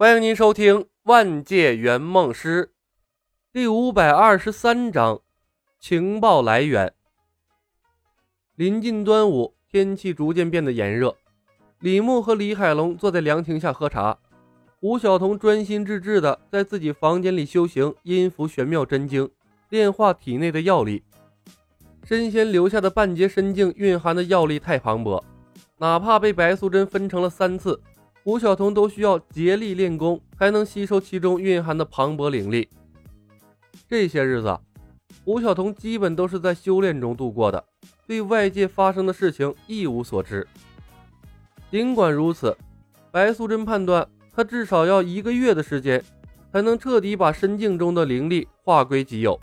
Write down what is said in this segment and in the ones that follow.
欢迎您收听《万界圆梦师》第五百二十三章情报来源。临近端午，天气逐渐变得炎热。李牧和李海龙坐在凉亭下喝茶，吴晓彤专心致志的在自己房间里修行阴符玄妙真经，炼化体内的药力。身仙留下的半截身境蕴含的药力太磅礴，哪怕被白素贞分成了三次。吴晓彤都需要竭力练功，才能吸收其中蕴含的磅礴灵力。这些日子，吴晓彤基本都是在修炼中度过的，对外界发生的事情一无所知。尽管如此，白素贞判断他至少要一个月的时间，才能彻底把身境中的灵力化归己有。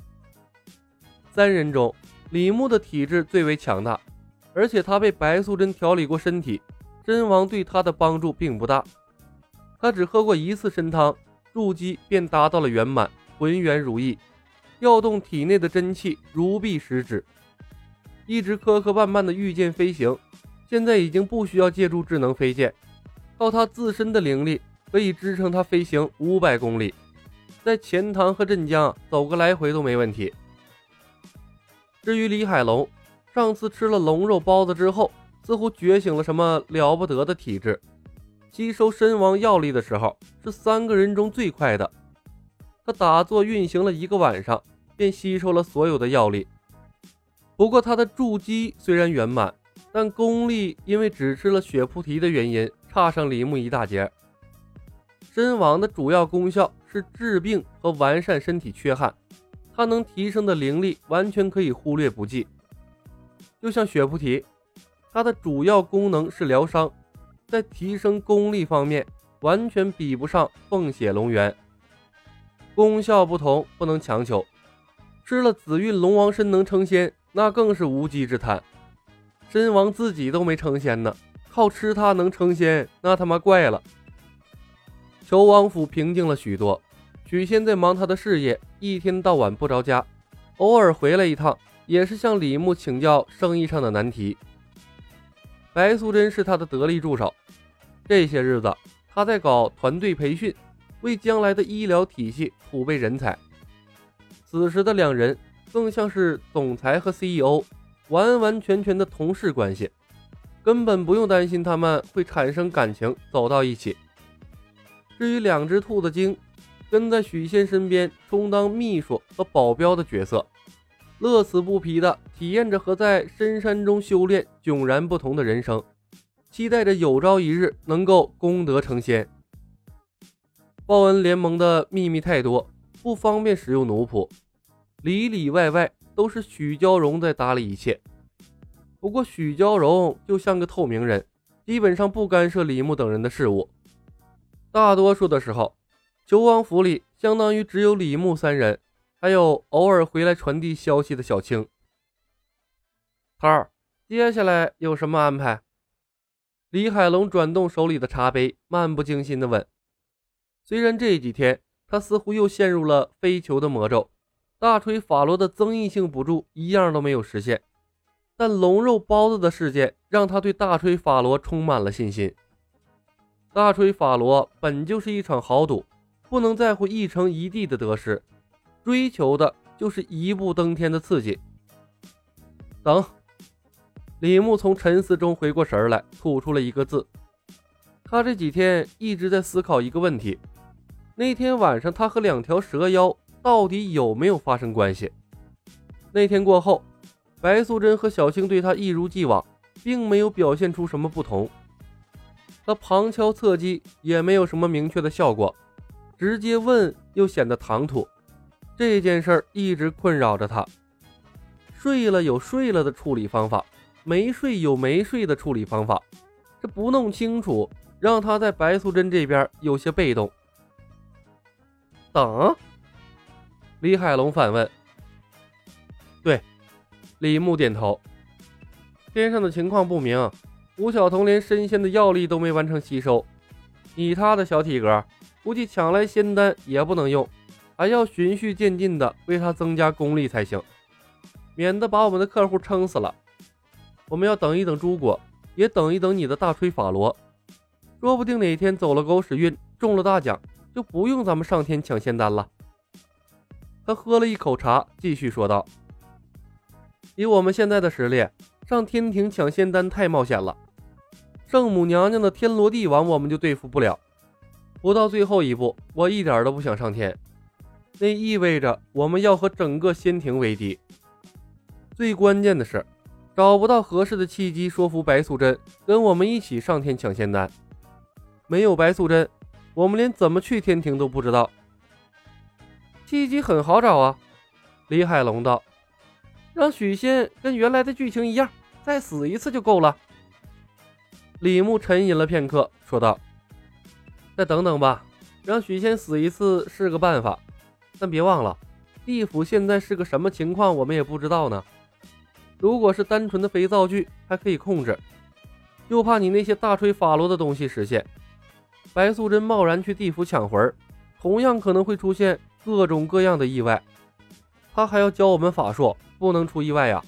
三人中，李牧的体质最为强大，而且他被白素贞调理过身体。身王对他的帮助并不大，他只喝过一次参汤，筑基便达到了圆满，浑圆如意，调动体内的真气如臂使指。一直磕磕绊绊的御剑飞行，现在已经不需要借助智能飞剑，靠他自身的灵力可以支撑他飞行五百公里，在钱塘和镇江走个来回都没问题。至于李海龙，上次吃了龙肉包子之后。似乎觉醒了什么了不得的体质，吸收身王药力的时候是三个人中最快的。他打坐运行了一个晚上，便吸收了所有的药力。不过他的筑基虽然圆满，但功力因为只吃了血菩提的原因，差上李牧一大截。身亡的主要功效是治病和完善身体缺憾，它能提升的灵力完全可以忽略不计，就像血菩提。它的主要功能是疗伤，在提升功力方面完全比不上凤血龙元。功效不同，不能强求。吃了紫韵龙王参能成仙，那更是无稽之谈。身王自己都没成仙呢，靠吃它能成仙，那他妈怪了。求王府平静了许多，许仙在忙他的事业，一天到晚不着家，偶尔回来一趟，也是向李牧请教生意上的难题。白素贞是他的得力助手，这些日子他在搞团队培训，为将来的医疗体系储备人才。此时的两人更像是总裁和 CEO，完完全全的同事关系，根本不用担心他们会产生感情走到一起。至于两只兔子精，跟在许仙身边充当秘书和保镖的角色。乐此不疲地体验着和在深山中修炼迥然不同的人生，期待着有朝一日能够功德成仙。报恩联盟的秘密太多，不方便使用奴仆，里里外外都是许娇荣在打理一切。不过许娇荣就像个透明人，基本上不干涉李牧等人的事务。大多数的时候，求王府里相当于只有李牧三人。还有偶尔回来传递消息的小青，头儿，接下来有什么安排？李海龙转动手里的茶杯，漫不经心地问。虽然这几天他似乎又陷入了飞球的魔咒，大锤法罗的增益性补助一样都没有实现，但龙肉包子的事件让他对大锤法罗充满了信心。大锤法罗本就是一场豪赌，不能在乎一城一地的得失。追求的就是一步登天的刺激。等，李牧从沉思中回过神来，吐出了一个字。他这几天一直在思考一个问题：那天晚上他和两条蛇妖到底有没有发生关系？那天过后，白素贞和小青对他一如既往，并没有表现出什么不同。他旁敲侧击也没有什么明确的效果，直接问又显得唐突。这件事儿一直困扰着他。睡了有睡了的处理方法，没睡有没睡的处理方法，这不弄清楚，让他在白素贞这边有些被动。等，李海龙反问。对，李牧点头。天上的情况不明，吴晓彤连神仙的药力都没完成吸收，以他的小体格，估计抢来仙丹也不能用。还要循序渐进的为他增加功力才行，免得把我们的客户撑死了。我们要等一等朱果，也等一等你的大锤法罗，说不定哪天走了狗屎运，中了大奖，就不用咱们上天抢仙丹了。他喝了一口茶，继续说道：“以我们现在的实力，上天庭抢仙丹太冒险了。圣母娘娘的天罗地网，我们就对付不了。不到最后一步，我一点都不想上天。那意味着我们要和整个仙庭为敌。最关键的是，找不到合适的契机说服白素贞跟我们一起上天抢仙丹。没有白素贞，我们连怎么去天庭都不知道。契机很好找啊，李海龙道：“让许仙跟原来的剧情一样，再死一次就够了。”李牧沉吟了片刻，说道：“再等等吧，让许仙死一次是个办法，但别忘了，地府现在是个什么情况，我们也不知道呢。如果是单纯的肥皂剧，还可以控制；又怕你那些大吹法罗的东西实现。白素贞贸然去地府抢魂，同样可能会出现各种各样的意外。他还要教我们法术，不能出意外呀。”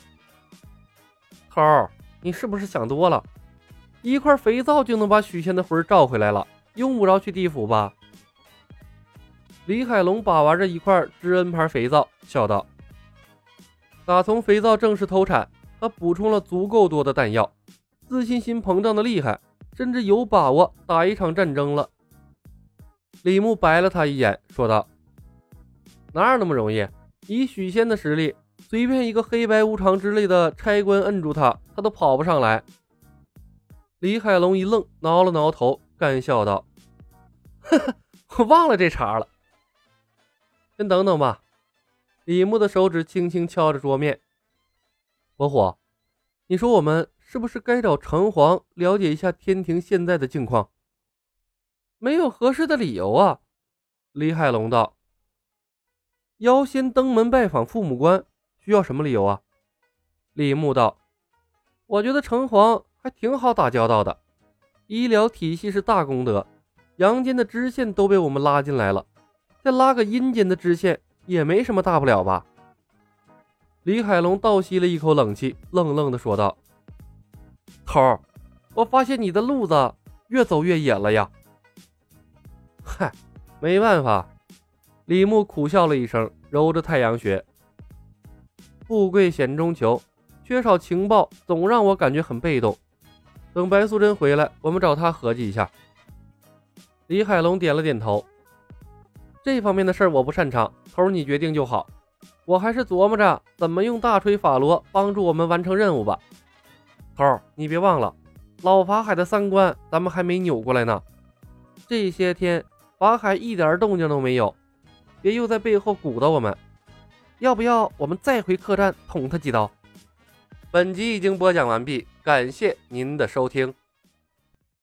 头儿，你是不是想多了？一块肥皂就能把许仙的魂召回来了，用不着去地府吧？李海龙把玩着一块知恩牌肥皂，笑道：“打从肥皂正式投产，他补充了足够多的弹药，自信心膨胀的厉害，甚至有把握打一场战争了。”李牧白了他一眼，说道：“哪有那么容易？以许仙的实力，随便一个黑白无常之类的差官摁住他，他都跑不上来。”李海龙一愣，挠了挠头，干笑道：“呵呵，我忘了这茬了。先等等吧。”李牧的手指轻轻敲着桌面。火火，你说我们是不是该找城隍了解一下天庭现在的境况？没有合适的理由啊。李海龙道：“妖仙登门拜访父母官，需要什么理由啊？”李牧道：“我觉得城隍。”还挺好打交道的，医疗体系是大功德，阳间的支线都被我们拉进来了，再拉个阴间的支线也没什么大不了吧？李海龙倒吸了一口冷气，愣愣地说道：“头儿，我发现你的路子越走越野了呀。”嗨，没办法。李牧苦笑了一声，揉着太阳穴：“富贵险中求，缺少情报总让我感觉很被动。”等白素贞回来，我们找她合计一下。李海龙点了点头。这方面的事儿我不擅长，头儿你决定就好。我还是琢磨着怎么用大锤法罗帮助我们完成任务吧。头儿，你别忘了，老法海的三观咱们还没扭过来呢。这些天法海一点动静都没有，别又在背后鼓捣我们。要不要我们再回客栈捅他几刀？本集已经播讲完毕。感谢您的收听。